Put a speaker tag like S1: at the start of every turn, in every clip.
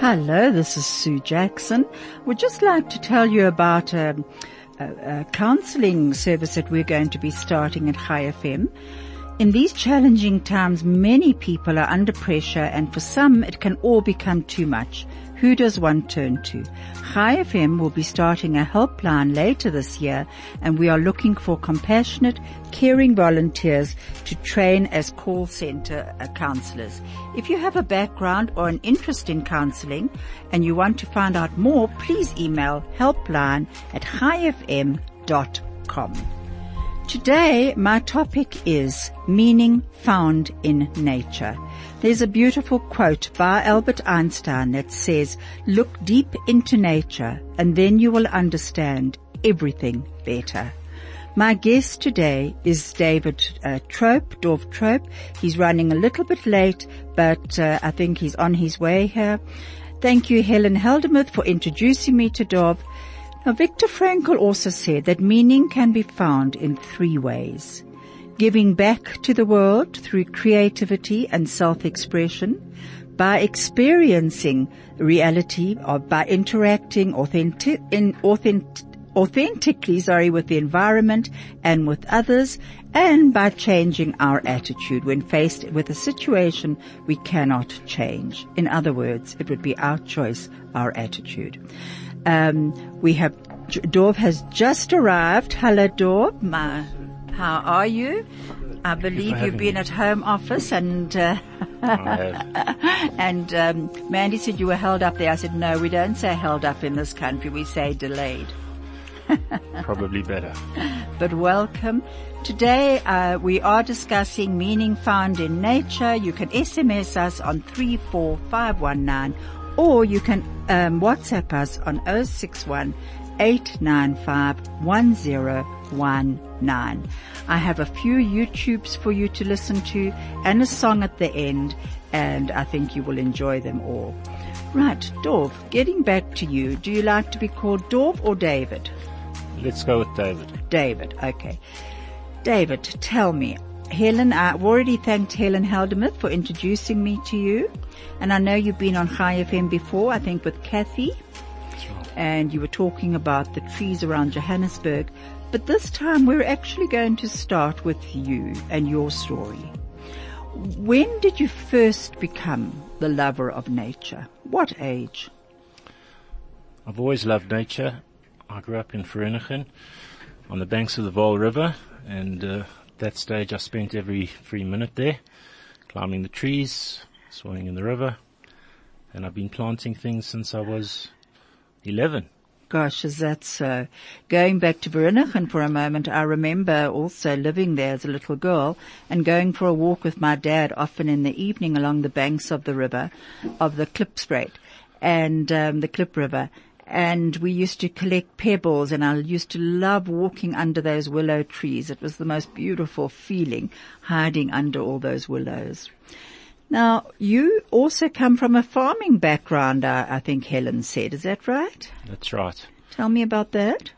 S1: Hello, this is Sue Jackson. We'd just like to tell you about a, a, a counseling service that we're going to be starting at High FM. In these challenging times, many people are under pressure and for some it can all become too much. Who does one turn to? High FM will be starting a helpline later this year and we are looking for compassionate, caring volunteers to train as call center counselors. If you have a background or an interest in counseling and you want to find out more, please email helpline at highfm.com. Today, my topic is meaning found in nature. There's a beautiful quote by Albert Einstein that says, look deep into nature and then you will understand everything better. My guest today is David uh, Trope, Dov Trope. He's running a little bit late, but uh, I think he's on his way here. Thank you, Helen Heldemuth, for introducing me to Dov. Now, Viktor Frankl also said that meaning can be found in three ways. Giving back to the world through creativity and self-expression, by experiencing reality or by interacting authentic, in authentic, authentically, sorry, with the environment and with others, and by changing our attitude when faced with a situation we cannot change. In other words, it would be our choice, our attitude. Um, we have Dov has just arrived. Hello, Dov. My, how are you? I believe you've been
S2: me.
S1: at home office and uh, and um, Mandy said you were held up there. I said no, we don't say held up in this country. We say delayed.
S2: Probably better.
S1: But welcome. Today uh, we are discussing meaning found in nature. You can SMS us on three four five one nine, or you can um, WhatsApp us on 061 895 1019. I have a few YouTubes for you to listen to and a song at the end, and I think you will enjoy them all. Right, Dov, getting back to you, do you like to be called Dov or David?
S2: Let's go with David.
S1: David, okay. David, tell me, Helen, I've already thanked Helen Heldemuth for introducing me to you. And I know you've been on High FM before, I think with Kathy. And you were talking about the trees around Johannesburg. But this time we're actually going to start with you and your story. When did you first become the lover of nature? What age?
S2: I've always loved nature. I grew up in Vereeniging on the banks of the Vaal River and uh, at that stage I spent every free minute there climbing the trees, swimming in the river and I've been planting things since I was 11.
S1: Gosh, is that so? Going back to Vereeniging for a moment, I remember also living there as a little girl and going for a walk with my dad often in the evening along the banks of the river, of the Klipspruit and um, the Klip River. And we used to collect pebbles and I used to love walking under those willow trees. It was the most beautiful feeling hiding under all those willows. Now, you also come from a farming background, I, I think Helen said. Is that right?
S2: That's right.
S1: Tell me about that.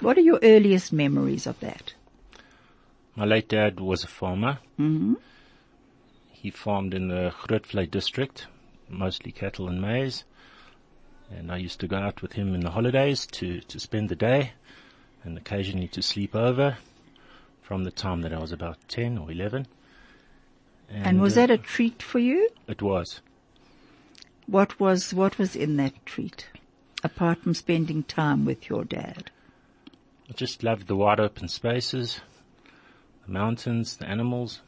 S1: What are your earliest memories of that?
S2: My late dad was a farmer.
S1: hmm
S2: He farmed in the Grootvlei district, mostly cattle and maize. And I used to go out with him in the holidays to, to spend the day and occasionally to sleep over from the time that I was about 10 or 11.
S1: And, was
S2: uh,
S1: that a treat for you?
S2: It was.
S1: What was, what was in that treat? Apart from spending time with your dad.
S2: I just loved the wide open spaces, the mountains, the animals.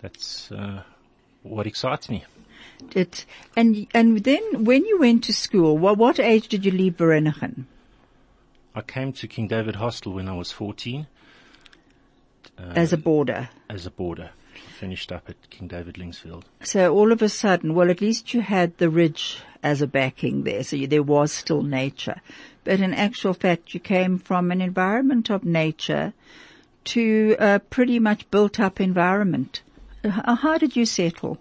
S2: That's uh, what excites me.
S1: It, and, and then when you went to school, what, what age did you leave Vereeniging?
S2: I came to King David Hostel when I was 14
S1: As a boarder.
S2: as a boarder. finished up at King David Linksfield.
S1: So all of a sudden, well, at least you had the ridge as a backing there, so you, there was still nature. But in actual fact, you came from an environment of nature to a pretty much built up environment. Uh, How did you settle?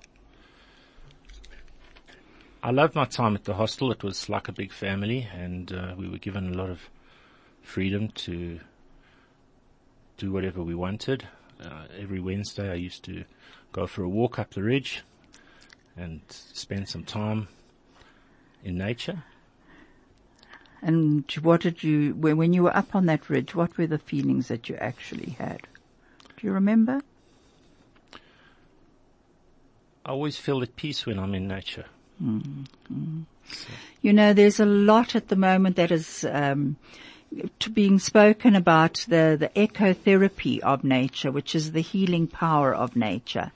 S2: I loved my time at the hostel. It was like a big family and uh, we were given a lot of freedom to do whatever we wanted. Uh, every Wednesday I used to go for a walk up the ridge and spend some time in nature.
S1: And what did you, when when you were up on that ridge, what were the feelings that you actually had? Do you remember?
S2: I always feel at peace when I'm in nature.
S1: You know, there's a lot at the moment that is um, to being spoken about the the ecotherapy of nature, which is the healing power of nature,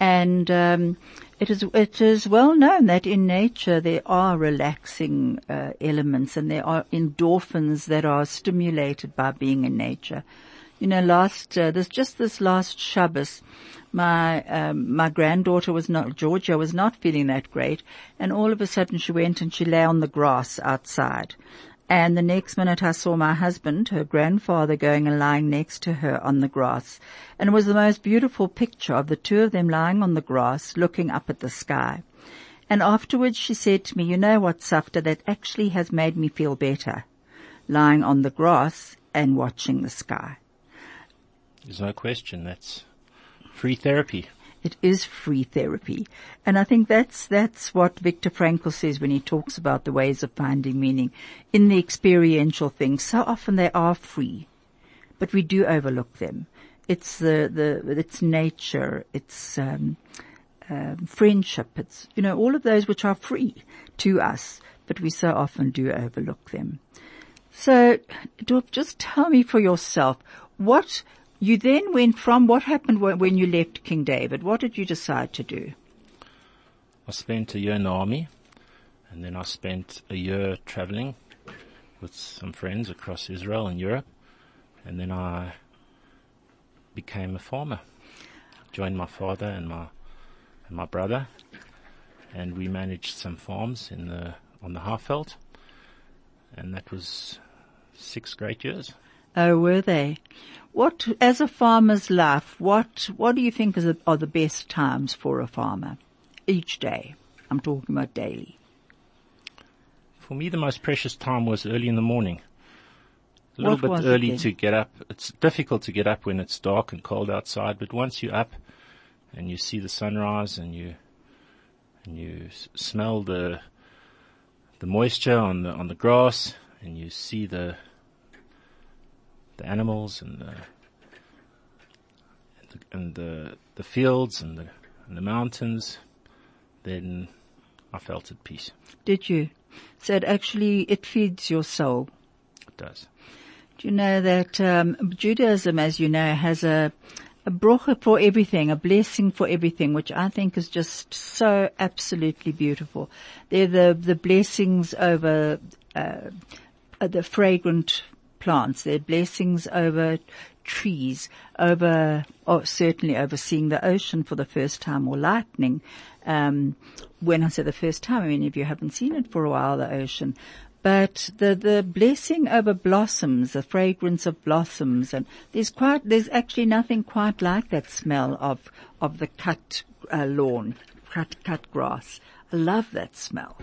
S1: and um, it is it is well known that in nature there are relaxing uh, elements and there are endorphins that are stimulated by being in nature. You know, last uh, this just this last Shabbos, my um, my granddaughter was not Georgia was not feeling that great, and all of a sudden she went and she lay on the grass outside. And the next minute I saw my husband, her grandfather, going and lying next to her on the grass. And it was the most beautiful picture of the two of them lying on the grass, looking up at the sky. And afterwards she said to me, you know what, Safta, that actually has made me feel better, lying on the grass and watching the sky.
S2: There's no question. That's free therapy.
S1: It is free therapy. And I think that's, that's what Viktor Frankl says when he talks about the ways of finding meaning in the experiential things. So often they are free, but we do overlook them. It's the, the, it's nature, it's, um, um, friendship, it's, you know, all of those which are free to us, but we so often do overlook them. So, just tell me for yourself, what, you then went from, what happened when you left King David? What did you decide to do?
S2: I spent a year in the army and then I spent a year traveling with some friends across Israel and Europe and then I became a farmer. Joined my father and my, and my brother and we managed some farms in the, on the Highveld and that was six great years.
S1: Oh, were they? What, as a farmer's life, what, what do you think is the, are the best times for a farmer? Each day. I'm talking about daily.
S2: For me, the most precious time was early in the morning. A little
S1: What
S2: bit early to get up. It's difficult to get up when it's dark and cold outside, but once you're up and you see the sunrise and you, and you s- smell the, the moisture on the, on the grass and you see the, the animals and the, and the, and the, the fields and the, and the mountains, then I felt at peace.
S1: Did you? So it actually, it feeds your soul.
S2: It does.
S1: Do you know that um, Judaism, as you know, has a a bracha for everything, a blessing for everything, which I think is just so absolutely beautiful. They're the the blessings over uh, the fragrant plants. They're blessings over trees, over oh, certainly over seeing the ocean for the first time or lightning. Um, when I say the first time, I mean if you haven't seen it for a while, the ocean. But the, the blessing over blossoms, the fragrance of blossoms, and there's quite, there's actually nothing quite like that smell of, of the cut uh, lawn, cut, cut grass. I love that smell.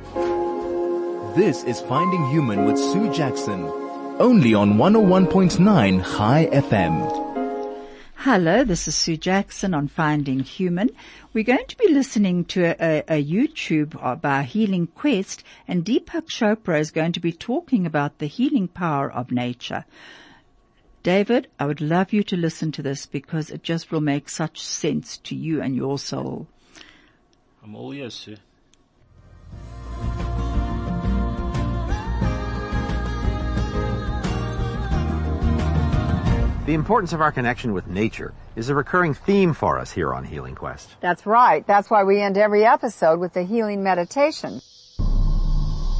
S3: This is Finding Human with Sue Jackson. Only on 101.9 High FM.
S1: Hello, this is Sue Jackson on Finding Human. We're going to be listening to a, a, a YouTube by Healing Quest and Deepak Chopra is going to be talking about the healing power of nature. David, I would love you to listen to this because it just will make such sense to you and your soul.
S2: I'm all ears, sir.
S4: The importance of our connection with nature is a recurring theme for us here on Healing Quest.
S5: That's right. That's why we end every episode with the healing meditation.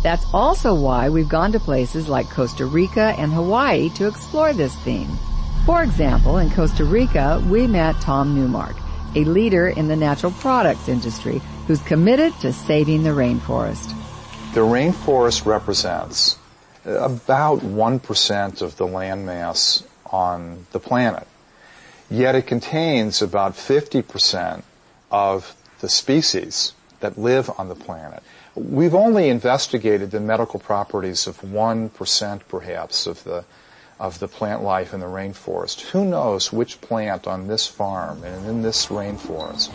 S6: That's also why we've gone to places like Costa Rica and Hawaii to explore this theme. For example, in Costa Rica, we met Tom Newmark, a leader in the natural products industry who's committed to saving the rainforest.
S7: The rainforest represents about 1% of the landmass on the planet. Yet it contains about 50% of the species that live on the planet. We've only investigated the medical properties of 1% perhaps of the of the plant life in the rainforest. Who knows which plant on this farm and in this rainforest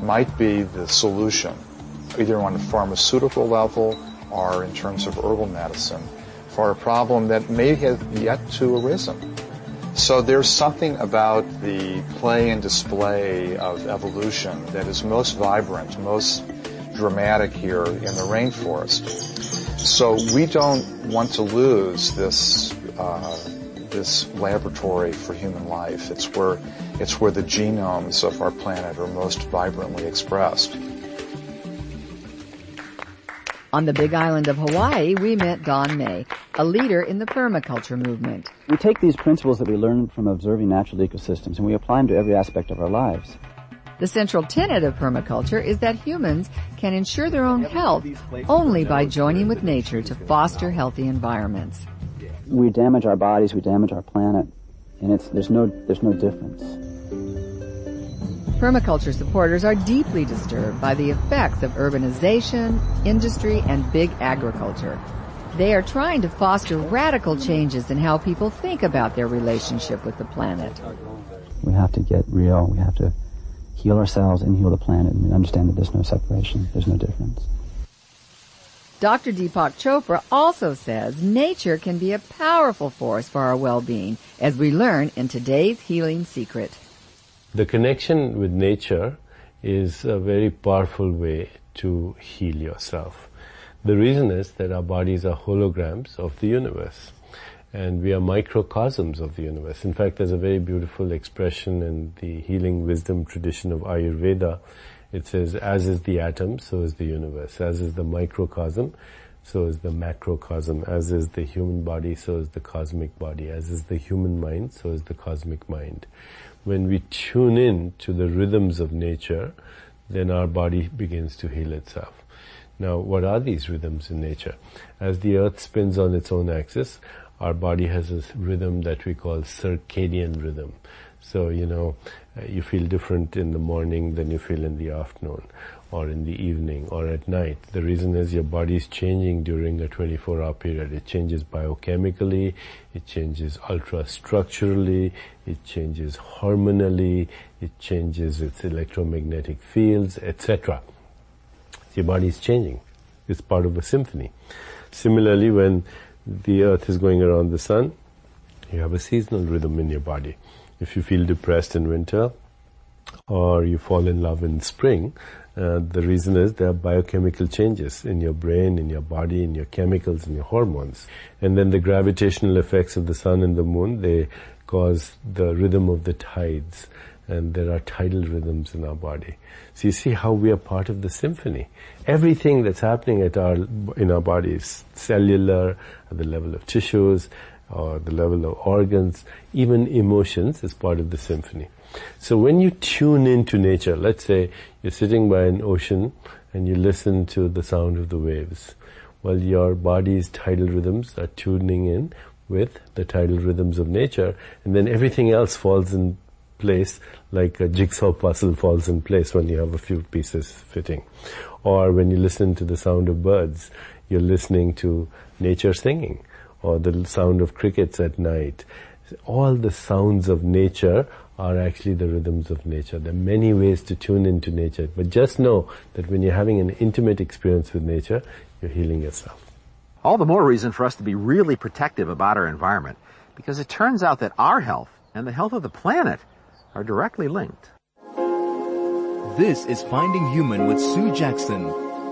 S7: might be the solution, either on a pharmaceutical level or in terms of herbal medicine, for a problem that may have yet to arisen. So there's something about the play and display of evolution that is most vibrant, most dramatic here in the rainforest. So we don't want to lose this uh, this laboratory for human life. It's where it's where the genomes of our planet are most vibrantly expressed.
S6: On the big island of Hawaii, we met Don May, a leader in the permaculture movement.
S8: We take these principles that we learn from observing natural ecosystems and we apply them to every aspect of our lives.
S6: The central tenet of permaculture is that humans can ensure their own health only by joining with nature to foster healthy environments.
S8: We damage our bodies, we damage our planet, and it's, there's no, there's no difference.
S6: Permaculture supporters are deeply disturbed by the effects of urbanization, industry, and big agriculture. They are trying to foster radical changes in how people think about their relationship with the planet.
S8: We have to get real. We have to heal ourselves and heal the planet and understand that there's no separation. There's no difference.
S6: Dr. Deepak Chopra also says nature can be a powerful force for our well-being, as we learn in today's healing secret.
S9: The connection with nature is a very powerful way to heal yourself. The reason is that our bodies are holograms of the universe and we are microcosms of the universe. In fact, there's a very beautiful expression in the healing wisdom tradition of Ayurveda. It says, as is the atom, so is the universe. As is the microcosm, so is the macrocosm. As is the human body, so is the cosmic body. As is the human mind, so is the cosmic mind when we tune in to the rhythms of nature, then our body begins to heal itself. Now, what are these rhythms in nature? As the earth spins on its own axis, our body has a rhythm that we call circadian rhythm. So, you know, you feel different in the morning than you feel in the afternoon or in the evening or at night. The reason is your body is changing during a 24 hour period. It changes biochemically, it changes ultrastructurally, it changes hormonally, it changes its electromagnetic fields, etc. Your body is changing. It's part of a symphony. Similarly, when the earth is going around the sun, you have a seasonal rhythm in your body. If you feel depressed in winter, or you fall in love in spring, uh, the reason is there are biochemical changes in your brain, in your body, in your chemicals, in your hormones. And then the gravitational effects of the sun and the moon, they cause the rhythm of the tides. And there are tidal rhythms in our body. So you see how we are part of the symphony. Everything that's happening at our, in our cellular, at the level of tissues, or the level of organs, even emotions is part of the symphony. So when you tune into nature, let's say you're sitting by an ocean and you listen to the sound of the waves. Well, your body's tidal rhythms are tuning in with the tidal rhythms of nature and then everything else falls in place like a jigsaw puzzle falls in place when you have a few pieces fitting. Or when you listen to the sound of birds, you're listening to nature singing or the sound of crickets at night. All the sounds of nature are actually the rhythms of nature. There are many ways to tune into nature, but just know that when you're having an intimate experience with nature, you're healing yourself.
S4: All the more reason for us to be really protective about our environment, because it turns out that our health and the health of the planet are directly linked.
S3: This is Finding Human with Sue Jackson,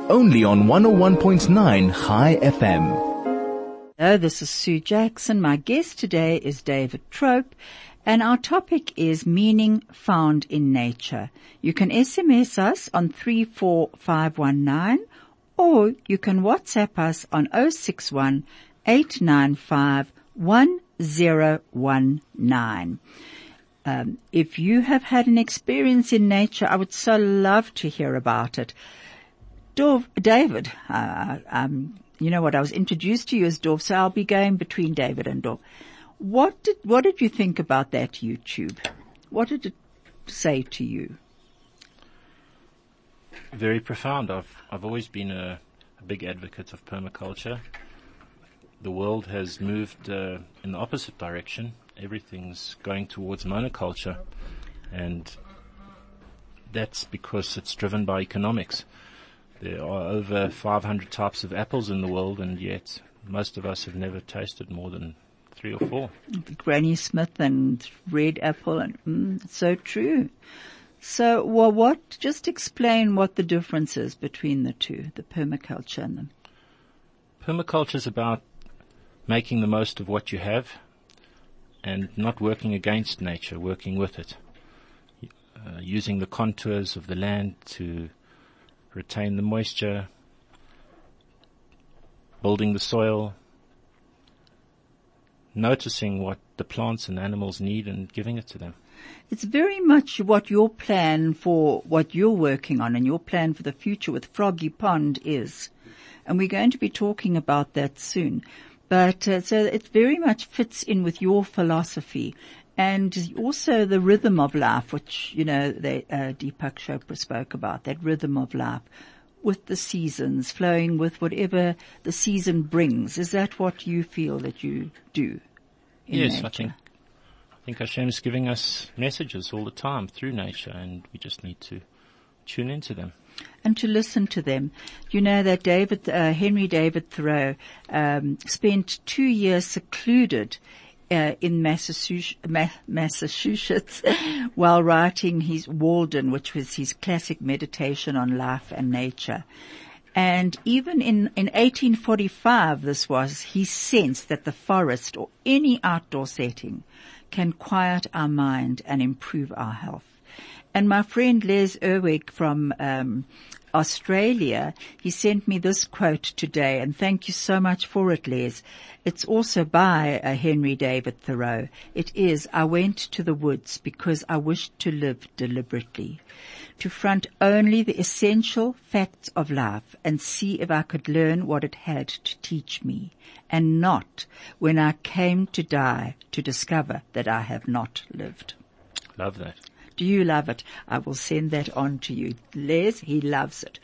S3: only on 101.9 High FM.
S1: Hello, this is Sue Jackson. My guest today is David Trope, and our topic is meaning found in nature. You can SMS us on 34519 or you can WhatsApp us on 061 895 Um, if you have had an experience in nature, I would so love to hear about it. David, uh, um, you know what? I was introduced to you as Dov, so I'll be going between David and Dov. What did what did you think about that YouTube? What did it say to you?
S2: Very profound. I've I've always been a, a big advocate of permaculture. The world has moved uh, in the opposite direction. Everything's going towards monoculture, and that's because it's driven by economics. There are over 500 types of apples in the world, and yet most of us have never tasted more than three or four.
S1: Granny Smith and red apple, and mm, so true. So, well, what? Just explain what the difference is between the two, the permaculture and the.
S2: Permaculture is about making the most of what you have, and not working against nature, working with it, uh, using the contours of the land to retain the moisture, building the soil, noticing what the plants and animals need and giving it to them.
S1: It's very much what your plan for what you're working on and your plan for the future with Froggy Pond is. And we're going to be talking about that soon. But uh, so it very much fits in with your philosophy and also the rhythm of life, which, you know, they, uh, Deepak Chopra spoke about, that rhythm of life with the seasons, flowing with whatever the season brings. Is that what you feel that you do?
S2: Yes,
S1: nature?
S2: I think, I think Hashem's giving us messages all the time through nature and we just need to tune into them
S1: and to listen to them. You know that David, uh, Henry David Thoreau, um, spent two years secluded uh, in Massachusetts while writing his Walden, which was his classic meditation on life and nature. And even in, in 1845, this was, he sensed that the forest or any outdoor setting can quiet our mind and improve our health. And my friend Les Erwig from um, Australia, he sent me this quote today, and thank you so much for it, Les. It's also by uh, Henry David Thoreau. It is, I went to the woods because I wished to live deliberately, to front only the essential facts of life and see if I could learn what it had to teach me, and not, when I came to die, to discover that I have not lived.
S2: Love that.
S1: Do you love it? I will send that on to you. Les, he loves it.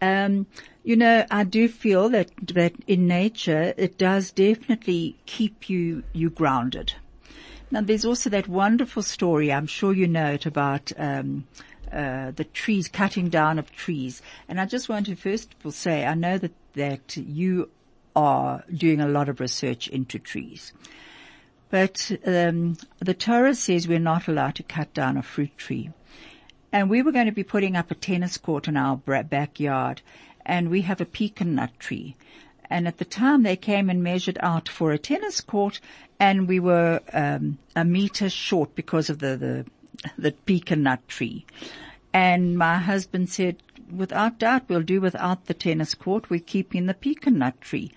S1: Um, you know, I do feel that, that in nature, it does definitely keep you, you grounded. Now there's also that wonderful story, I'm sure you know it about, um, uh, the trees, cutting down of trees. And I just want to first of all say, I know that, that you are doing a lot of research into trees. But um, the Torah says we're not allowed to cut down a fruit tree. And we were going to be putting up a tennis court in our backyard, and we have a pecan nut tree. And at the time they came and measured out for a tennis court, and we were um, a meter short because of the, the the pecan nut tree. And my husband said, without doubt, we'll do without the tennis court. We're keeping the pecan nut tree.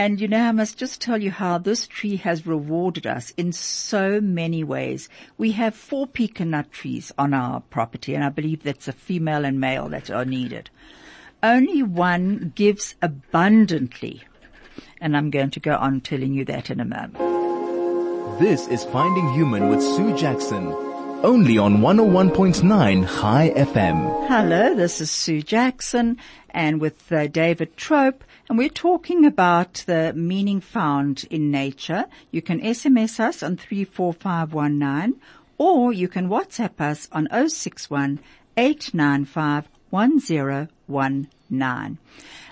S1: And you know, I must just tell you how this tree has rewarded us in so many ways. We have four pecan nut trees on our property, and I believe that's a female and male that are needed. Only one gives abundantly. And I'm going to go on telling you that in a moment.
S3: This is Finding Human with Sue Jackson. Only on 101.9 High FM.
S1: Hello, this is Sue Jackson and with uh, David Trope and we're talking about the meaning found in nature. You can SMS us on 34519 or you can WhatsApp us on 061 895 1019.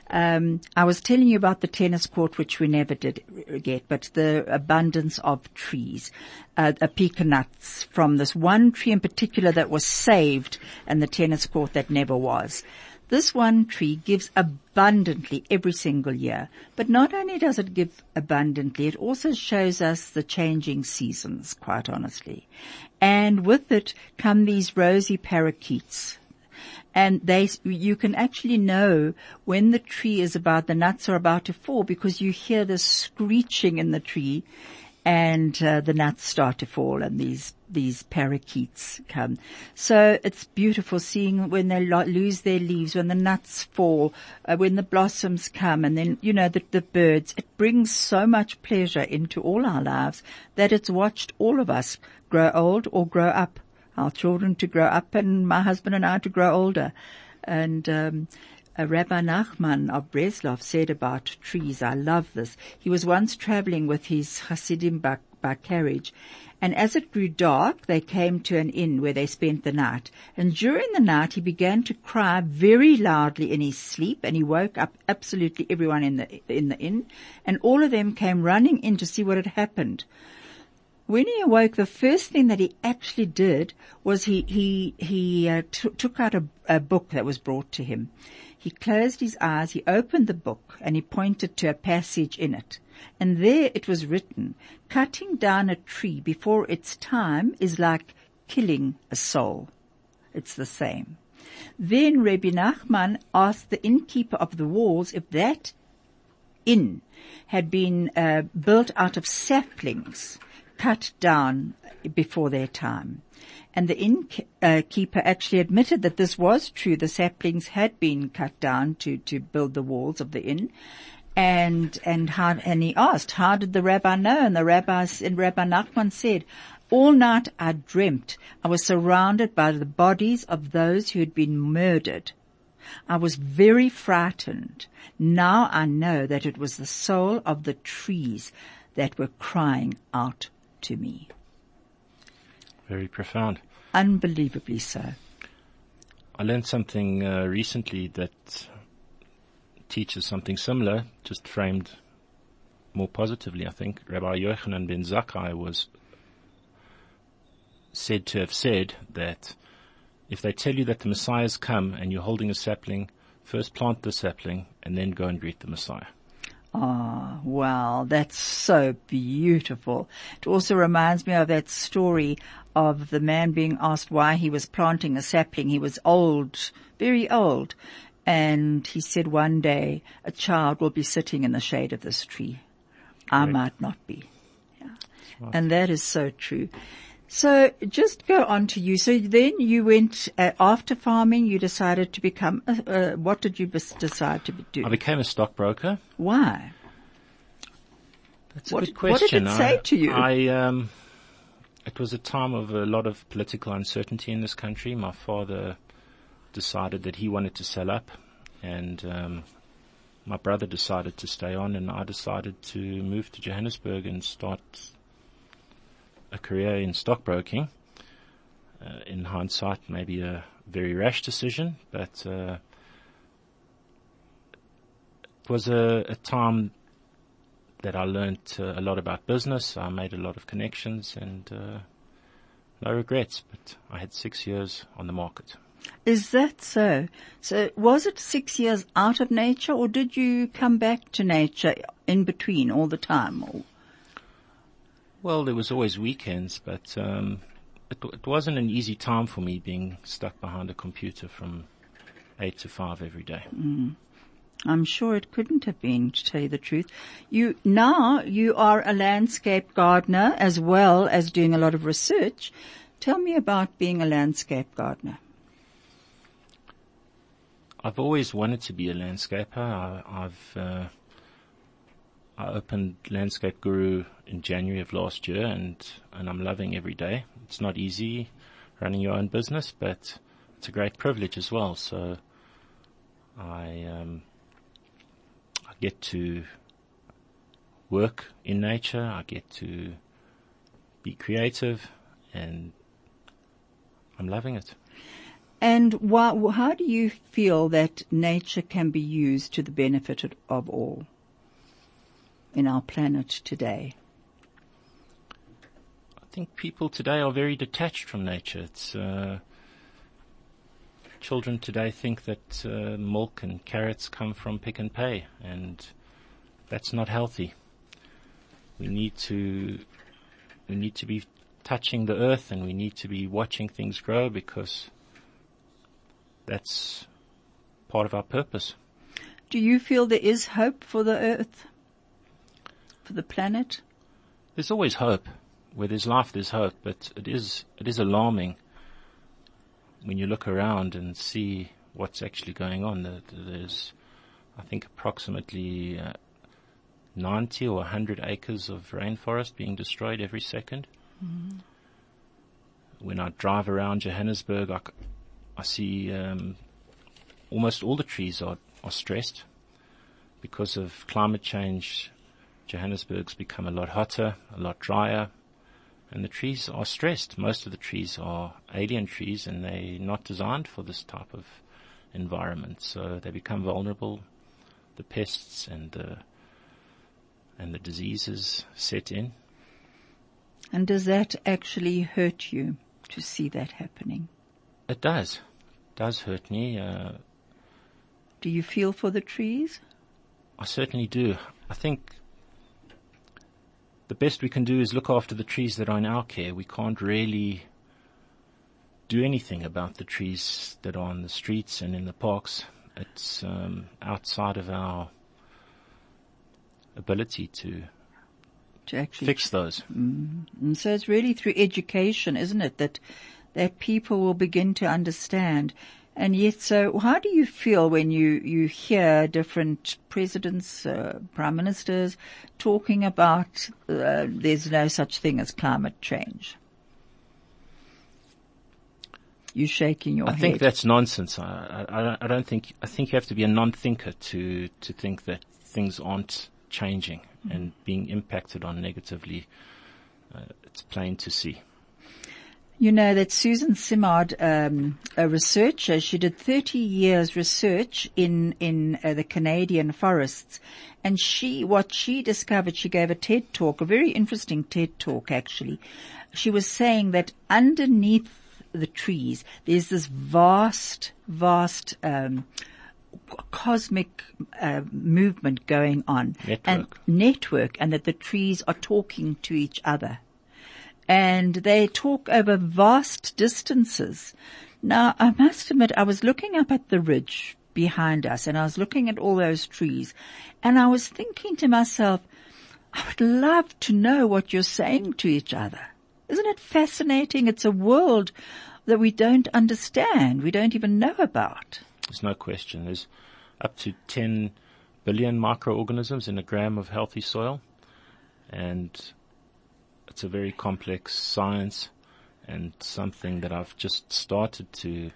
S1: Um, I was telling you about the tennis court, which we never did get, but the abundance of trees, uh, uh, pecan nuts from this one tree in particular that was saved, and the tennis court that never was. This one tree gives abundantly every single year, but not only does it give abundantly, it also shows us the changing seasons, quite honestly. And with it come these rosy parakeets. And they, you can actually know when the tree is about, the nuts are about to fall because you hear the screeching in the tree and uh, the nuts start to fall and these these parakeets come. So it's beautiful seeing when they lo- lose their leaves, when the nuts fall, uh, when the blossoms come, and then you know the, the birds. It brings so much pleasure into all our lives that it's watched all of us grow old or grow up. Our children to grow up, and my husband and I to grow older, and. Um, uh, Rabbi Nachman of Breslov said about trees, I love this. He was once traveling with his Hasidim by, by carriage, and as it grew dark, they came to an inn where they spent the night. And during the night, he began to cry very loudly in his sleep, and he woke up absolutely everyone in the in the inn, and all of them came running in to see what had happened. When he awoke, the first thing that he actually did was he he he uh, took out a, a book that was brought to him, he closed his eyes, he opened the book, and he pointed to a passage in it. And there it was written, cutting down a tree before its time is like killing a soul. It's the same. Then Rabbi Nachman asked the innkeeper of the walls if that inn had been uh, built out of saplings cut down before their time. And the innkeeper uh, actually admitted that this was true. The saplings had been cut down to, to build the walls of the inn. And, and how, and he asked, how did the rabbi know? And the rabbi, and Rabbi Nachman said, all night I dreamt I was surrounded by the bodies of those who had been murdered. I was very frightened. Now I know that it was the soul of the trees that were crying out to me.
S2: Very profound.
S1: Unbelievably so.
S2: I learned something uh, recently that teaches something similar, just framed more positively, I think. Rabbi Yochanan ben Zakkai was said to have said that if they tell you that the Messiah's come and you're holding a sapling, first plant the sapling and then go and greet the Messiah.
S1: Ah, oh, wow. That's so beautiful. It also reminds me of that story of the man being asked why he was planting a sapling. He was old, very old. And he said one day a child will be sitting in the shade of this tree. I might not be. Yeah. And that is so true. So just go on to you. So then you went uh, after farming. You decided to become. Uh, what did you decide to do?
S2: I became a stockbroker.
S1: Why?
S2: That's a good question.
S1: What did it say
S2: I,
S1: to you?
S2: I um, it was a time of a lot of political uncertainty in this country. My father decided that he wanted to sell up, and um, my brother decided to stay on, and I decided to move to Johannesburg and start a career in stockbroking. Uh, in hindsight, maybe a very rash decision, but uh, it was a, a, time that I learned uh, a lot about business. I made a lot of connections and uh, no regrets, but I had six years on the market.
S1: Is that so? So was it six years out of nature or did you come back to nature in between all the time?
S2: Well, there was always weekends, but um, it, it, wasn't an easy time for me being stuck behind a computer from eight to five every day.
S1: Mm. I'm sure it couldn't have been, to tell you the truth. You now you are a landscape gardener as well as doing a lot of research. Tell me about being a landscape gardener.
S2: I've always wanted to be a landscaper. I, have uh, I opened Landscape Guru in January of last year and, and I'm loving every day. It's not easy running your own business, but it's a great privilege as well. So I, um, I get to work in nature. I get to be creative and I'm loving it.
S1: And why, how do you feel that nature can be used to the benefit of all? In our planet today?
S2: I think people today are very detached from nature. It's, uh, children today think that uh, milk and carrots come from Pick n Pay, and that's not healthy. We need to we need to be touching the earth, and we need to be watching things grow because that's part of our purpose.
S1: Do you feel there is hope for the earth? For the planet?
S2: there's always hope. Where there's life, there's hope, but it is, it is alarming when you look around and see what's actually going on. There's, I think, approximately uh, 90 or 100 acres of rainforest being destroyed every 2nd mm-hmm. When I drive around Johannesburg, I, I see um, almost all the trees are, are stressed because of climate change. Johannesburg's become a lot hotter, a lot drier, and the trees are stressed. Most of the trees are alien trees and they're not designed for this type of environment. So they become vulnerable. The pests and the, and the diseases set in.
S1: And does that actually hurt you to see that happening?
S2: It does. It does hurt me. Uh,
S1: do you feel for the trees?
S2: I certainly do. I think the best we can do is look after the trees that are in our care. We can't really do anything about the trees that are on the streets and in the parks. It's um, outside of our ability to
S1: to actually
S2: fix those.
S1: Mm. And so it's really through education, isn't it, that that people will begin to understand. And yet, so how do you feel when you, you hear different presidents, uh, prime ministers talking about uh, there's no such thing as climate change? You shaking your
S2: I
S1: head.
S2: I think that's nonsense. I, I, I, don't think, I think you have to be a non-thinker to, to think that things aren't changing mm. and being impacted on negatively. Uh, it's plain to see.
S1: You know that Susan Simard, um, a researcher, she did 30 years research in in uh, the Canadian forests, and she what she discovered. She gave a TED talk, a very interesting TED talk actually. She was saying that underneath the trees, there's this vast, vast. Um, cosmic uh, movement going on
S2: network.
S1: and network and that the trees are talking to each other and they talk over vast distances. Now, I must admit, I was looking up at the ridge behind us and I was looking at all those trees and I was thinking to myself, I would love to know what you're saying to each other. Isn't it fascinating? It's a world that we don't understand. We don't even know about.
S2: There's no question. There's up to 10 billion microorganisms in a gram of healthy soil. And it's a very complex science and something that I've just started to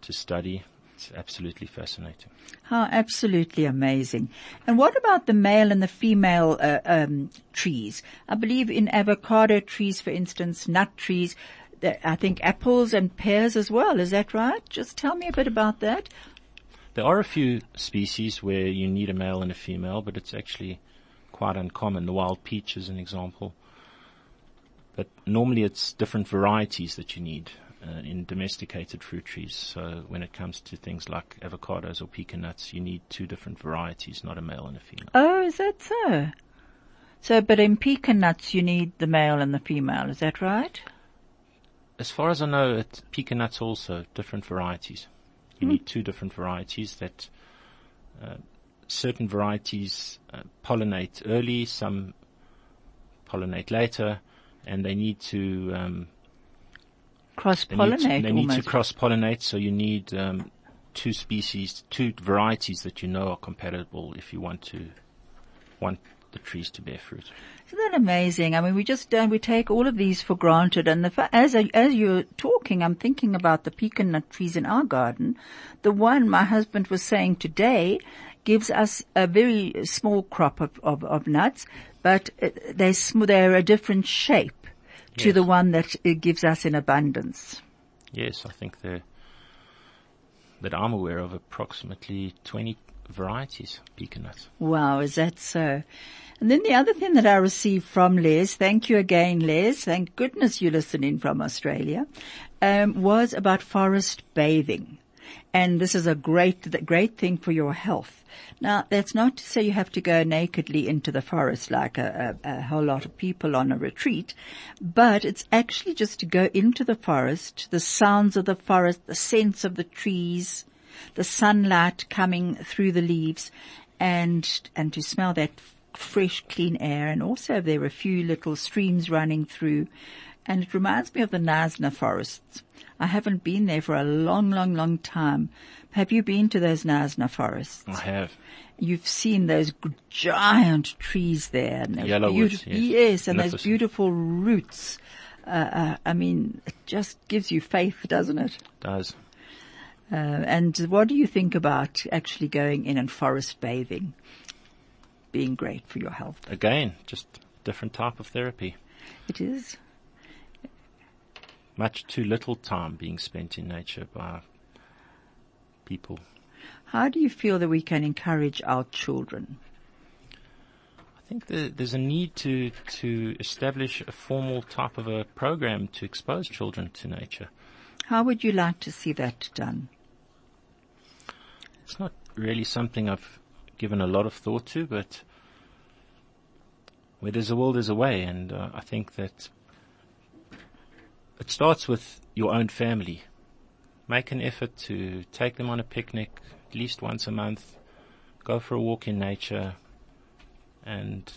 S2: to study. It's absolutely fascinating.
S1: How absolutely amazing. And what about the male and the female uh, um, trees? I believe in avocado trees, for instance, nut trees. I think apples and pears as well. Is that right? Just tell me a bit about that.
S2: There are a few species where you need a male and a female, but it's actually quite uncommon. The wild peach is an example. But normally it's different varieties that you need uh, in domesticated fruit trees. So when it comes to things like avocados or pecan nuts, you need two different varieties, not a male and a female.
S1: Oh, is that so? So, but in pecan nuts you need the male and the female, is that right?
S2: As far as I know, it's pecan nuts also, different varieties. You mm. need two different varieties that, uh, certain varieties uh, pollinate early, some pollinate later, and they need to um,
S1: cross pollinate.
S2: They, need to, cross pollinate, so you need um, two species, two varieties that you know are compatible if you want to want the trees to bear fruit.
S1: Isn't that amazing? I mean, we just don't, we take all of these for granted. And the, as, as you're talking, I'm thinking about the pecan nut trees in our garden. The one my husband was saying today gives us a very small crop of, of, of nuts, but uh, they they're a different shape to yes. the one that it gives us in abundance.
S2: Yes, I think they that I'm aware of approximately 20 varieties of pecan nuts.
S1: Wow, is that so? And then the other thing that I received from Les, thank you again Les, thank goodness you're listening from Australia, um, was about forest bathing. And this is a great, great thing for your health. Now, that's not to say you have to go nakedly into the forest like a, a, a, whole lot of people on a retreat, but it's actually just to go into the forest, the sounds of the forest, the scents of the trees, the sunlight coming through the leaves, and and to smell that fresh, clean air, and also there are a few little streams running through. And it reminds me of the Knysna forests. I haven't been there for a long, long, long time. Have you been to those Knysna forests?
S2: I have.
S1: You've seen those giant trees there. And those
S2: Yellow woods, yes.
S1: yes, and those beautiful roots. Uh, uh, I mean, it just gives you faith, doesn't it? it?
S2: Does.
S1: Uh, and what do you think about actually going in and forest bathing? Being great for your health.
S2: Again, just different type of therapy.
S1: It is.
S2: Much too little time being spent in nature by people.
S1: How do you feel that we can encourage our children?
S2: I think that there's a need to, to establish a formal type of a program to expose children to nature.
S1: How would you like to see that done?
S2: It's not really something I've given a lot of thought to, but where there's a will, there's a way, and uh, I think that it starts with your own family. Make an effort to take them on a picnic at least once a month, go for a walk in nature, and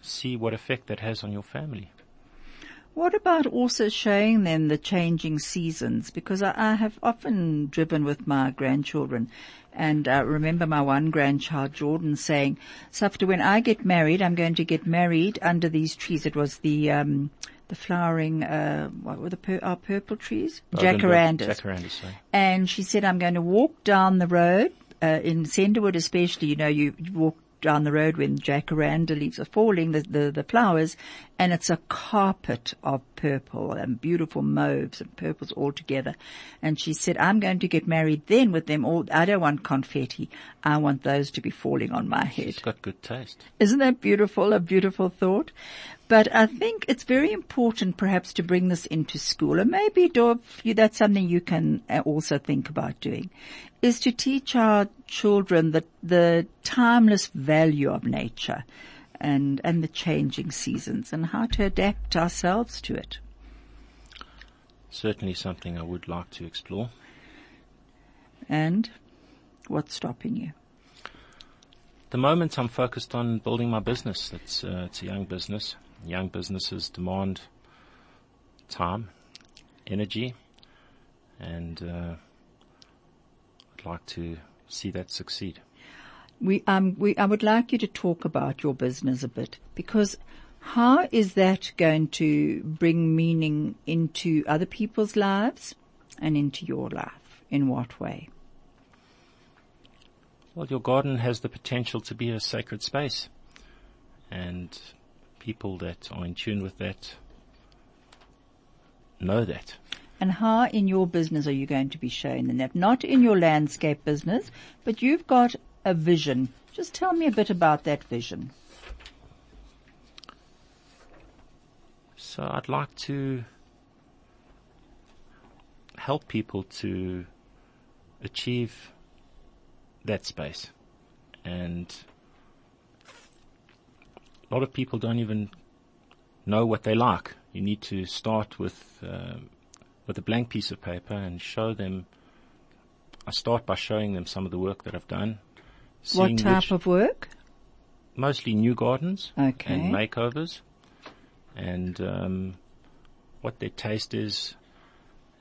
S2: see what effect that has on your family.
S1: What about also showing them the changing seasons? Because I, I have often driven with my grandchildren and I remember my one grandchild, Jordan, saying, Safta, when I get married, I'm going to get married under these trees. It was the, um, the flowering, uh, what were the pur- our purple trees? Jacarandas.
S2: Jacarandas, sorry.
S1: And she said, I'm going to walk down the road, uh, in Senderwood especially, you know, you you walk down the road when jacaranda leaves are falling, the, the, the flowers, and it's a carpet of purple and beautiful mauves and purples all together. And she said, I'm going to get married then with them all. I don't want confetti. I want those to be falling on my head.
S2: It's got good taste.
S1: Isn't that beautiful? A beautiful thought. But I think it's very important perhaps to bring this into school and maybe Dov, that's something you can uh, also think about doing is to teach our children the, the timeless value of nature and, and the changing seasons and how to adapt ourselves to it.
S2: Certainly something I would like to explore.
S1: And what's stopping you?
S2: The moment, I'm focused on building my business. It's, uh, it's a young business. Young businesses demand time, energy, and uh, I'd like to see that succeed.
S1: We, um, we, I would like you to talk about your business a bit because how is that going to bring meaning into other people's lives and into your life? In what way?
S2: Well, your garden has the potential to be a sacred space, and people that are in tune with that know that.
S1: And how in your business are you going to be showing them that? Not in your landscape business, but you've got a vision. Just tell me a bit about that vision.
S2: So I'd like to help people to achieve that space. And a lot of people don't even know what they like. You need to start with, um, with a blank piece of paper and show them. I start by showing them some of the work that I've done.
S1: What type
S2: which-
S1: of work?
S2: mostly new gardens
S1: Okay.
S2: and makeovers and um, what their taste is.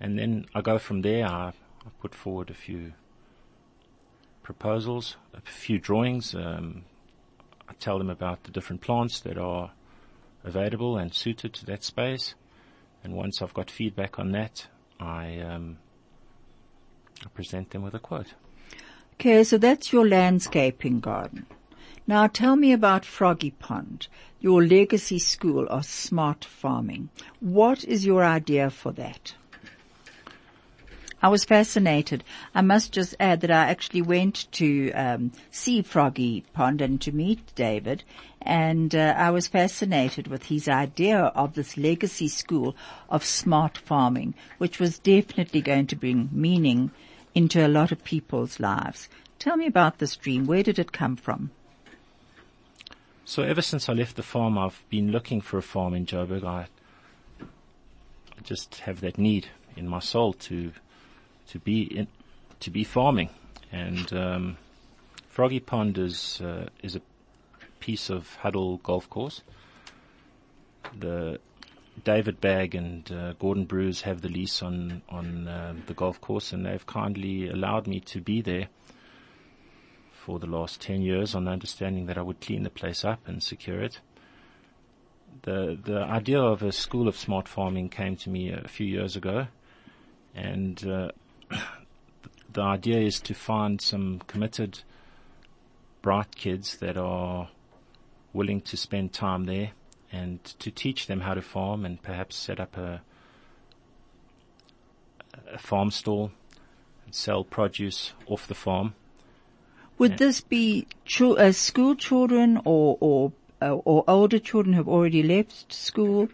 S2: And then I go from there. I, I put forward a few proposals, a few drawings. Um, I tell them about the different plants that are available and suited to that space. And once I've got feedback on that, I, um, I present them with a quote.
S1: Okay, so that's your landscaping garden. Now tell me about Froggy Pond, your legacy school of smart farming. What is your idea for that? I was fascinated. I must just add that I actually went to um, see Froggy Pond and to meet David, and uh, I was fascinated with his idea of this legacy school of smart farming, which was definitely going to bring meaning into a lot of people's lives. Tell me about this dream. Where did it come from?
S2: So ever since I left the farm, I've been looking for a farm in Joburg. I, just have that need in my soul to to be in, to be farming, and um, Froggy Pond is uh, is a piece of Huddle Golf Course. The David Bagg and uh, Gordon Bruce have the lease on on uh, the golf course, and they've kindly allowed me to be there for the last ten years, on the understanding that I would clean the place up and secure it. The the idea of a school of smart farming came to me a few years ago, and uh, the idea is to find some committed, bright kids that are willing to spend time there and to teach them how to farm and perhaps set up a, a farm stall and sell produce off the farm.
S1: Would
S2: Yeah.
S1: this be chil- uh, school children or or uh, or older children who've already left school?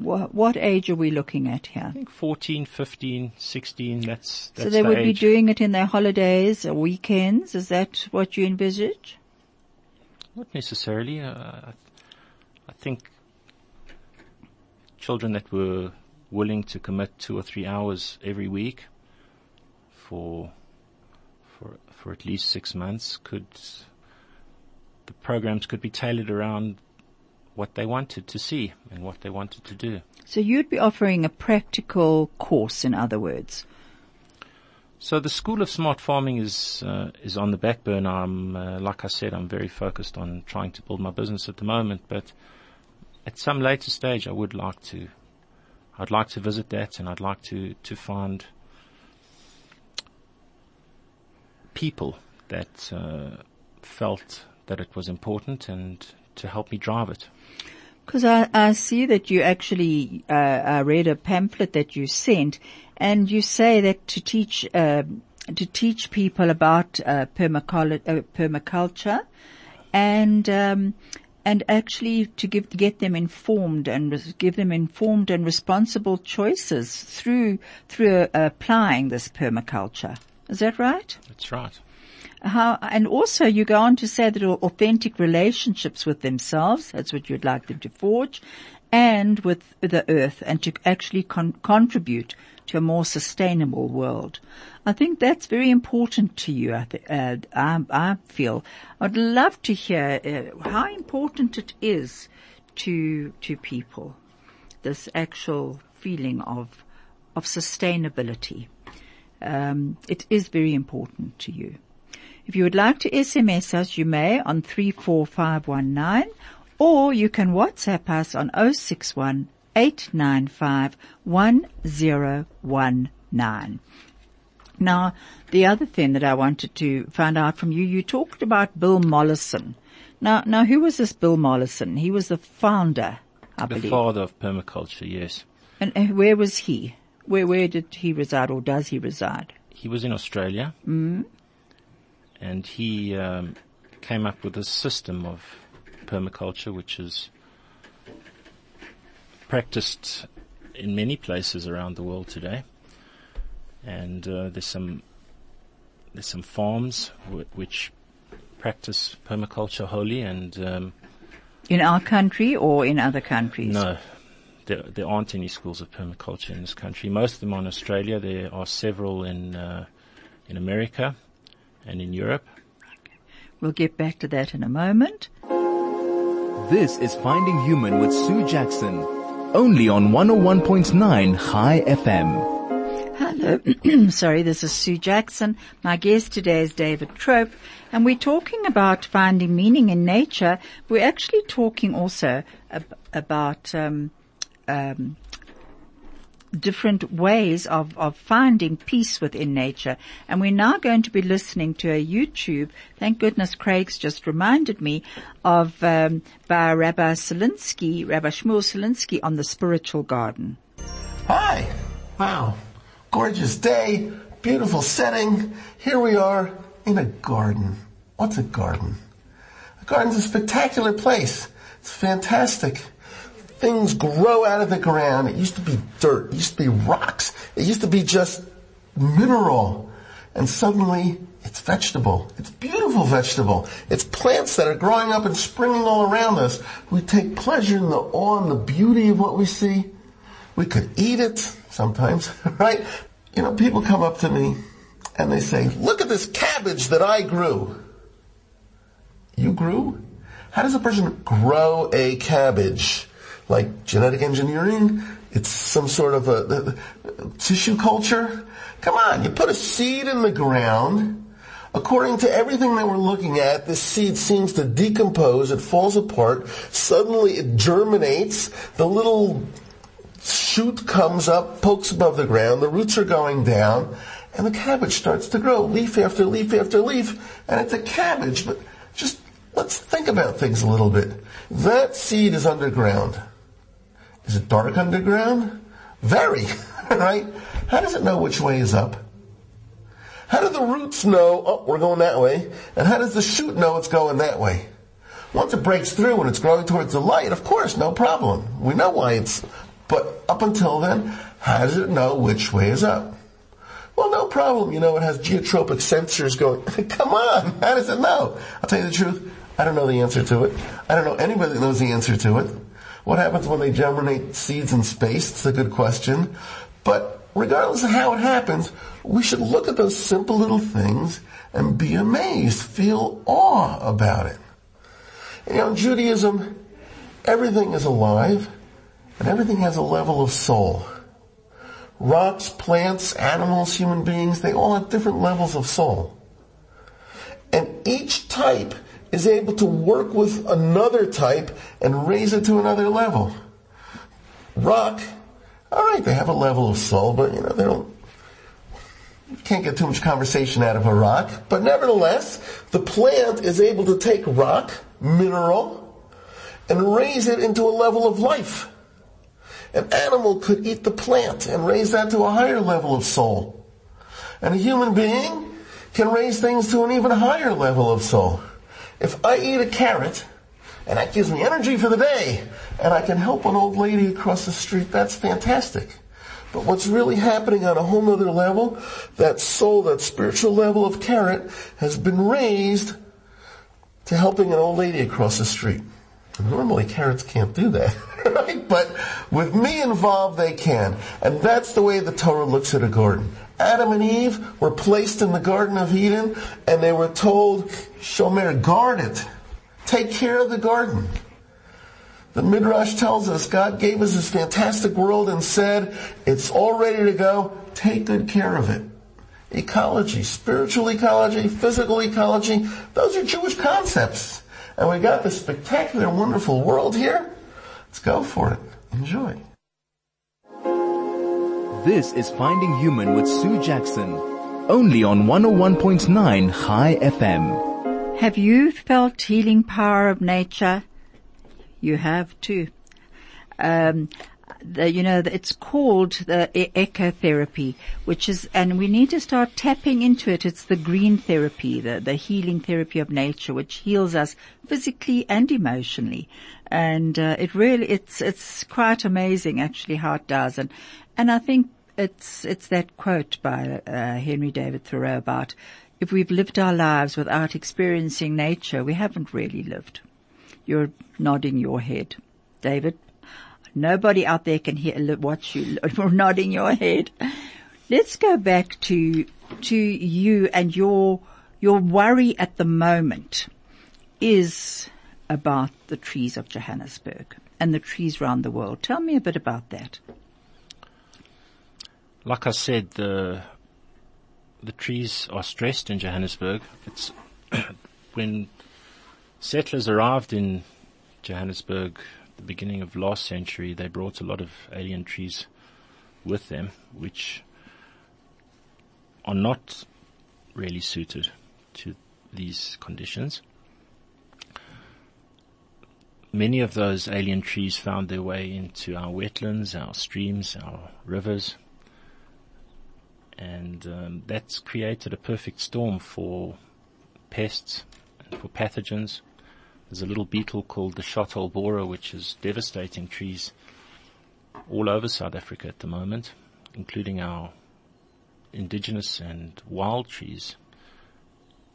S1: What, what age are we looking at here?
S2: I think 14, 15, 16, that's, that's
S1: so they
S2: the
S1: would be doing it in their holidays or weekends. Is that what you envisage?
S2: Not necessarily. Uh, I think children that were willing to commit two or three hours every week for for for at least six months could the programs could be tailored around what they wanted to see and what they wanted to do.
S1: So you'd be offering a practical course, in other words.
S2: So the School of Smart Farming is uh, is on the back burner. I'm, uh, like I said, I'm very focused on trying to build my business at the moment. But at some later stage, I would like to. I'd like to visit that, and I'd like to to find people that uh, felt that it was important and to help me drive it.
S1: Because I, I see that you actually, uh, I read a pamphlet that you sent, and you say that to teach, uh, to teach people about uh, permacul- uh, permaculture, and um, and actually to give get them informed and give them informed and responsible choices through through uh, applying this permaculture. Is that right?
S2: That's right.
S1: How, and also you go on to say that authentic relationships with themselves, that's what you'd like them to forge, and with the earth, and to actually con- contribute to a more sustainable world. I think that's very important to you, I, th- uh, I, I feel. I'd love to hear uh, how important it is to, to people, this actual feeling of, of sustainability. Um, it is very important to you. If you would like to SMS us, you may on 34519 or you can WhatsApp us on 061 895 1019. Now, the other thing that I wanted to find out from you, you talked about Bill Mollison. Now, now who was this Bill Mollison? He was the founder, I
S2: The
S1: believe.
S2: father of permaculture, yes.
S1: And uh, where was he? Where, where did he reside or does he reside?
S2: he was in Australia,
S1: Mm.
S2: and he um, came up with a system of permaculture, which is practiced in many places around the world today. And uh, there's some there's some farms w- which practice permaculture wholly, and um,
S1: In our country or in other countries?
S2: no, there, there aren't any schools of permaculture in this country. Most of them are in Australia. There are several in uh, in America and in Europe.
S1: We'll get back to that in a moment.
S3: This is Finding Human with Sue Jackson. Only on 101.9 Chai FM.
S1: Hello. Sorry, this is Sue Jackson. My guest today is David Trope, and we're talking about finding meaning in nature. We're actually talking also ab- about um, um, different ways of, of finding peace within nature. And we're now going to be listening to a YouTube. Thank goodness Craig's just reminded me of um, by Rabbi Silinsky, Rabbi Shmuel Silinsky on the spiritual garden.
S10: Hi. Wow. Gorgeous day, beautiful setting. Here we are in a garden. What's a garden? A garden's a spectacular place. It's fantastic. Things grow out of the ground. It used to be dirt. It used to be rocks. It used to be just mineral. And suddenly it's vegetable. It's beautiful vegetable. It's plants that are growing up and springing all around us. We take pleasure in the awe and the beauty of what we see. We could eat it sometimes, right? You know, people come up to me and they say, look at this cabbage that I grew. You grew? How does a person grow a cabbage? Like genetic engineering? It's some sort of a, a tissue culture? Come on, you put a seed in the ground. According to everything that we're looking at, this seed seems to decompose, it falls apart, suddenly it germinates, the little shoot comes up, pokes above the ground, the roots are going down, and the cabbage starts to grow, leaf after leaf after leaf, and it's a cabbage, but just let's think about things a little bit. That seed is underground. Is it dark underground? Very, right? How does it know which way is up? How do the roots know, oh, we're going that way? And how does the shoot know it's going that way? Once it breaks through and it's growing towards the light, of course, no problem. We know why it's, but up until then, how does it know which way is up? Well, no problem. You know, it has geotropic sensors going, come on, how does it know? I'll tell you the truth, I don't know the answer to it. I don't know anybody that knows the answer to it. What happens when they germinate seeds in space? It's a good question. But regardless of how it happens, we should look at those simple little things and be amazed, feel awe about it. You know, in Judaism, everything is alive and everything has a level of soul. Rocks, plants, animals, human beings, they all have different levels of soul. And each type is able to work with another type and raise it to another level. Rock, alright, they have a level of soul, but you know, they don't, can't get too much conversation out of a rock. But nevertheless, the plant is able to take rock, mineral, and raise it into a level of life. An animal could eat the plant and raise that to a higher level of soul. And a human being can raise things to an even higher level of soul. If I eat a carrot, and that gives me energy for the day, and I can help an old lady across the street, that's fantastic. But what's really happening on a whole nother level, that soul, that spiritual level of carrot has been raised to helping an old lady across the street. Normally carrots can't do that, right? But with me involved, they can. And that's the way the Torah looks at a garden. Adam and Eve were placed in the Garden of Eden and they were told, Shomer, guard it. Take care of the garden. The Midrash tells us God gave us this fantastic world and said, it's all ready to go. Take good care of it. Ecology, spiritual ecology, physical ecology, those are Jewish concepts. And we got this spectacular, wonderful world here. Let's go for it. Enjoy.
S3: This is Finding Human with Sue Jackson, only on 101.9 Chai FM.
S1: Have you felt healing power of nature? You have too. Um, the, you know, it's called the e- ecotherapy, which is, and we need to start tapping into it. It's the green therapy, the, the healing therapy of nature, which heals us physically and emotionally. And, uh, it really, it's, it's quite amazing actually how it does. And, and I think it's, it's that quote by, uh, Henry David Thoreau about, if we've lived our lives without experiencing nature, we haven't really lived. You're nodding your head. David? Nobody out there can hear, watch you nodding your head. Let's go back to, to you and your, your worry at the moment is about the trees of Johannesburg and the trees around the world. Tell me a bit about that.
S2: Like I said, the, the trees are stressed in Johannesburg. It's when settlers arrived in Johannesburg at the beginning of last century, they brought a lot of alien trees with them, which are not really suited to these conditions. Many of those alien trees found their way into our wetlands, our streams, our rivers, and um, that's created a perfect storm for pests and for pathogens there's a little beetle called the shot hole borer, which is devastating trees all over South Africa at the moment, including our indigenous and wild trees.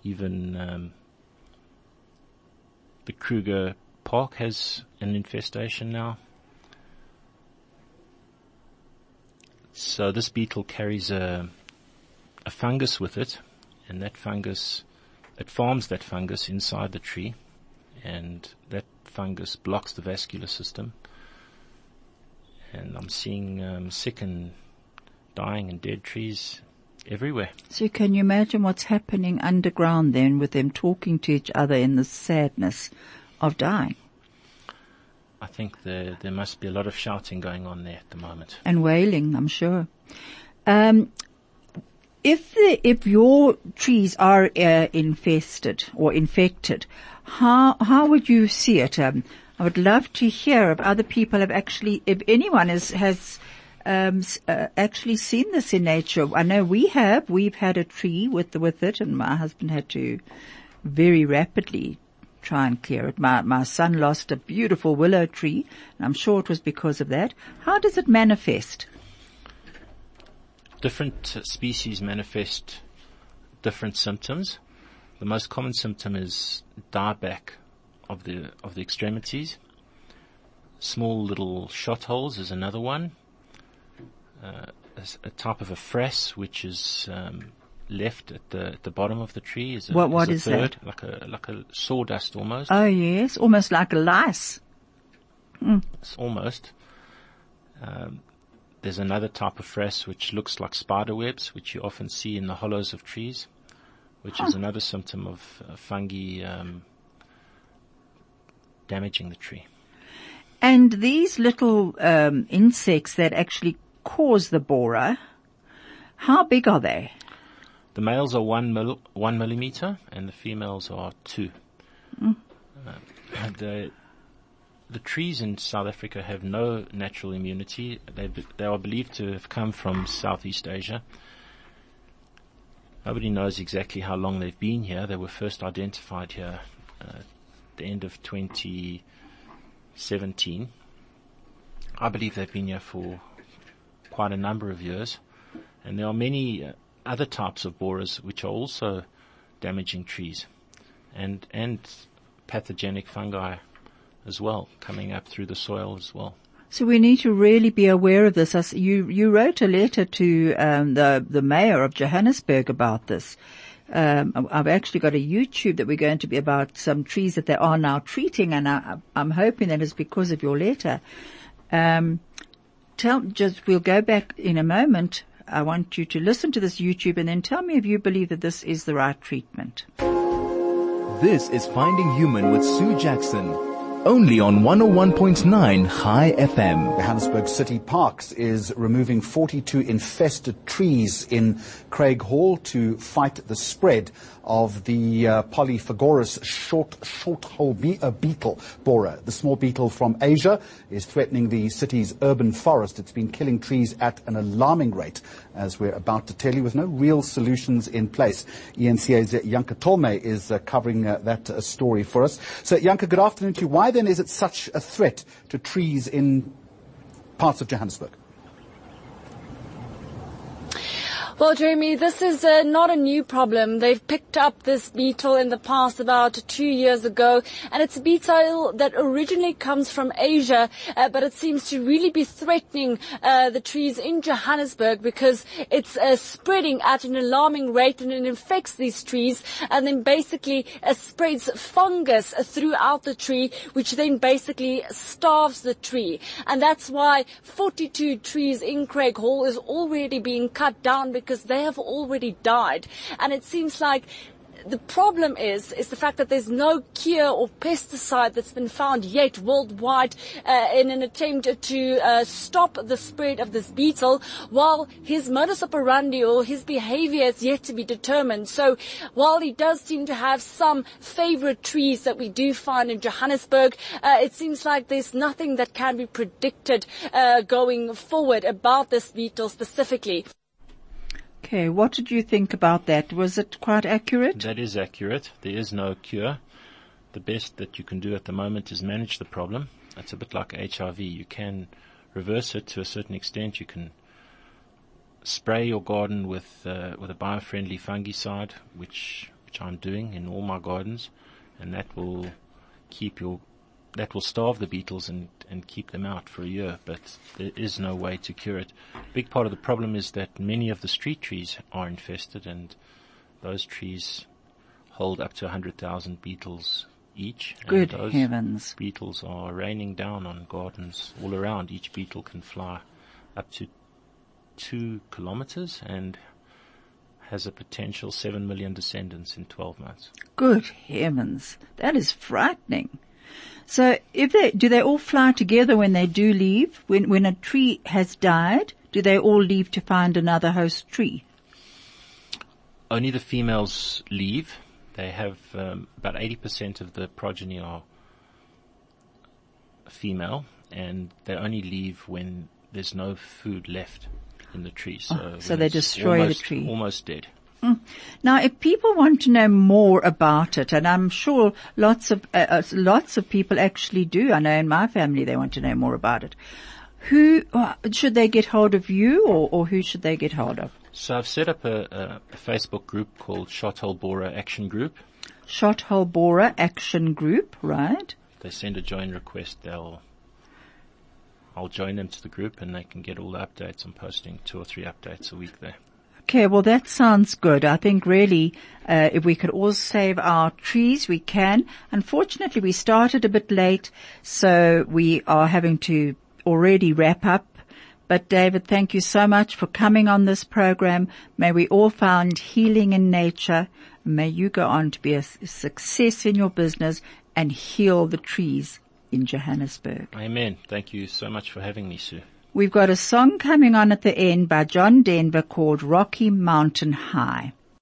S2: Even um, the Kruger Park has an infestation now. So this beetle carries a, a fungus with it, and that fungus, it farms that fungus inside the tree and that fungus blocks the vascular system. And I'm seeing um, sick and dying and dead trees everywhere.
S1: So can you imagine what's happening underground then with them talking to each other in the sadness of dying?
S2: I think there there must be a lot of shouting going on there at the moment.
S1: And wailing, I'm sure. Um, if the, if your trees are uh, infested or infected, how how would you see it? Um, I would love to hear if other people have actually, if anyone has has um, uh, actually seen this in nature. I know we have. We've had a tree with with it, and my husband had to very rapidly try and clear it. My my son lost a beautiful willow tree, and I'm sure it was because of that. How does it manifest?
S2: Different species manifest different symptoms. The most common symptom is dieback of the of the extremities. Small little shot holes is another one. Uh, a, a, type of a frass which is um, left at the at the bottom of the tree is a,
S1: what what
S2: is,
S1: is
S2: third,
S1: that?
S2: like a like a sawdust almost.
S1: Oh yes, almost like a lice. Mm.
S2: It's almost. Um, there's another type of frass which looks like spider webs, which you often see in the hollows of trees, which huh. is another symptom of uh, fungi um, damaging the tree.
S1: And these little um, insects that actually cause the borer, how big are they?
S2: The males are one mil, one millimeter, and the females are two. Mm. Uh, the the trees in South Africa have no natural immunity. They, they are believed to have come from Southeast Asia. Nobody knows exactly how long they've been here. They were first identified here uh, at the end of 2017. I believe they've been here for quite a number of years. And there are many uh, other types of borers which are also damaging trees and, and pathogenic fungi as well, coming up through the soil as well.
S1: So we need to really be aware of this. You you wrote a letter to um, the the mayor of Johannesburg about this. Um, I've actually got a YouTube that we're going to be about some trees that they are now treating, and I, am hoping that is because of your letter. Um, tell just we'll go back in a moment. I want you to listen to this YouTube and then tell me if you believe that this is the right treatment.
S3: This is Finding Human with Sue Jackson only on 101.9 Chai FM.
S11: Johannesburg City Parks is removing 42 infested trees in Craighall to fight the spread of the uh, short, short hole be- uh, beetle borer. The small beetle from Asia is threatening the city's urban forest. It's been killing trees at an alarming rate, as we're about to tell you, with no real solutions in place. eNCA's Janke Tolme is uh, covering uh, that uh, story for us. So, Janke, good afternoon to you. Why then is it such a threat to trees in parts of Johannesburg?
S12: Well, Jeremy, this is uh, not a new problem. They've picked up this beetle in the past about two years ago, and it's a beetle that originally comes from Asia, uh, but it seems to really be threatening uh, the trees in Johannesburg because it's uh, spreading at an alarming rate and it infects these trees and then basically uh, spreads fungus throughout the tree, which then basically starves the tree. And that's why 42 trees in Craighall is already being cut down because they have already died. And it seems like the problem is is the fact that there's no cure or pesticide that's been found yet worldwide uh, in an attempt to uh, stop the spread of this beetle while his modus operandi or his behavior is yet to be determined so while he does seem to have some favorite trees that we do find in Johannesburg uh, it seems like there's nothing that can be predicted uh, going forward about this beetle specifically
S1: Okay, what did you think about that? Was it quite accurate?
S2: That is accurate. There is no cure. The best that you can do at the moment is manage the problem. It's a bit like HIV. You can reverse it to a certain extent. You can spray your garden with uh, with a biofriendly fungicide, which which I'm doing in all my gardens, and that will keep your that will starve the beetles and, and keep them out for a year, but there is no way to cure it. A big part of the problem is that many of the street trees are infested and those trees hold up to 100,000 beetles each.
S1: Good
S2: those
S1: heavens.
S2: Beetles are raining down on gardens all around. Each beetle can fly up to two kilometers and has a potential seven million descendants in 12 months.
S1: Good heavens. That is frightening. So if they, do they all fly together when they do leave? When, when a tree has died, do they all leave to find another host tree?
S2: Only the females leave. They have um, about 80% of the progeny are female, and they only leave when there's no food left in the tree. So,
S1: Oh, so they destroy the tree.
S2: Almost dead.
S1: Mm. Now, if people want to know more about it, and I'm sure lots of uh, uh, lots of people actually do. I know in my family they want to know more about it. Who uh, should they get hold of you, or, or who should they get hold of?
S2: So I've set up a, a, Facebook group called Shothole Borer Action Group.
S1: Shot Hole Borer Action Group, right?
S2: If They send a join request. They'll I'll join them to the group, and they can get all the updates. I'm posting two or three updates a week there.
S1: Okay, well that sounds good. I think really, uh, if we could all save our trees, we can. Unfortunately, we started a bit late, so we are having to already wrap up. But David, thank you so much for coming on this program. May we all find healing in nature. May you go on to be a success in your business and heal the trees in Johannesburg.
S2: Amen. Thank you so much for having me, Sue.
S1: We've got a song coming on at the end by John Denver called Rocky Mountain High.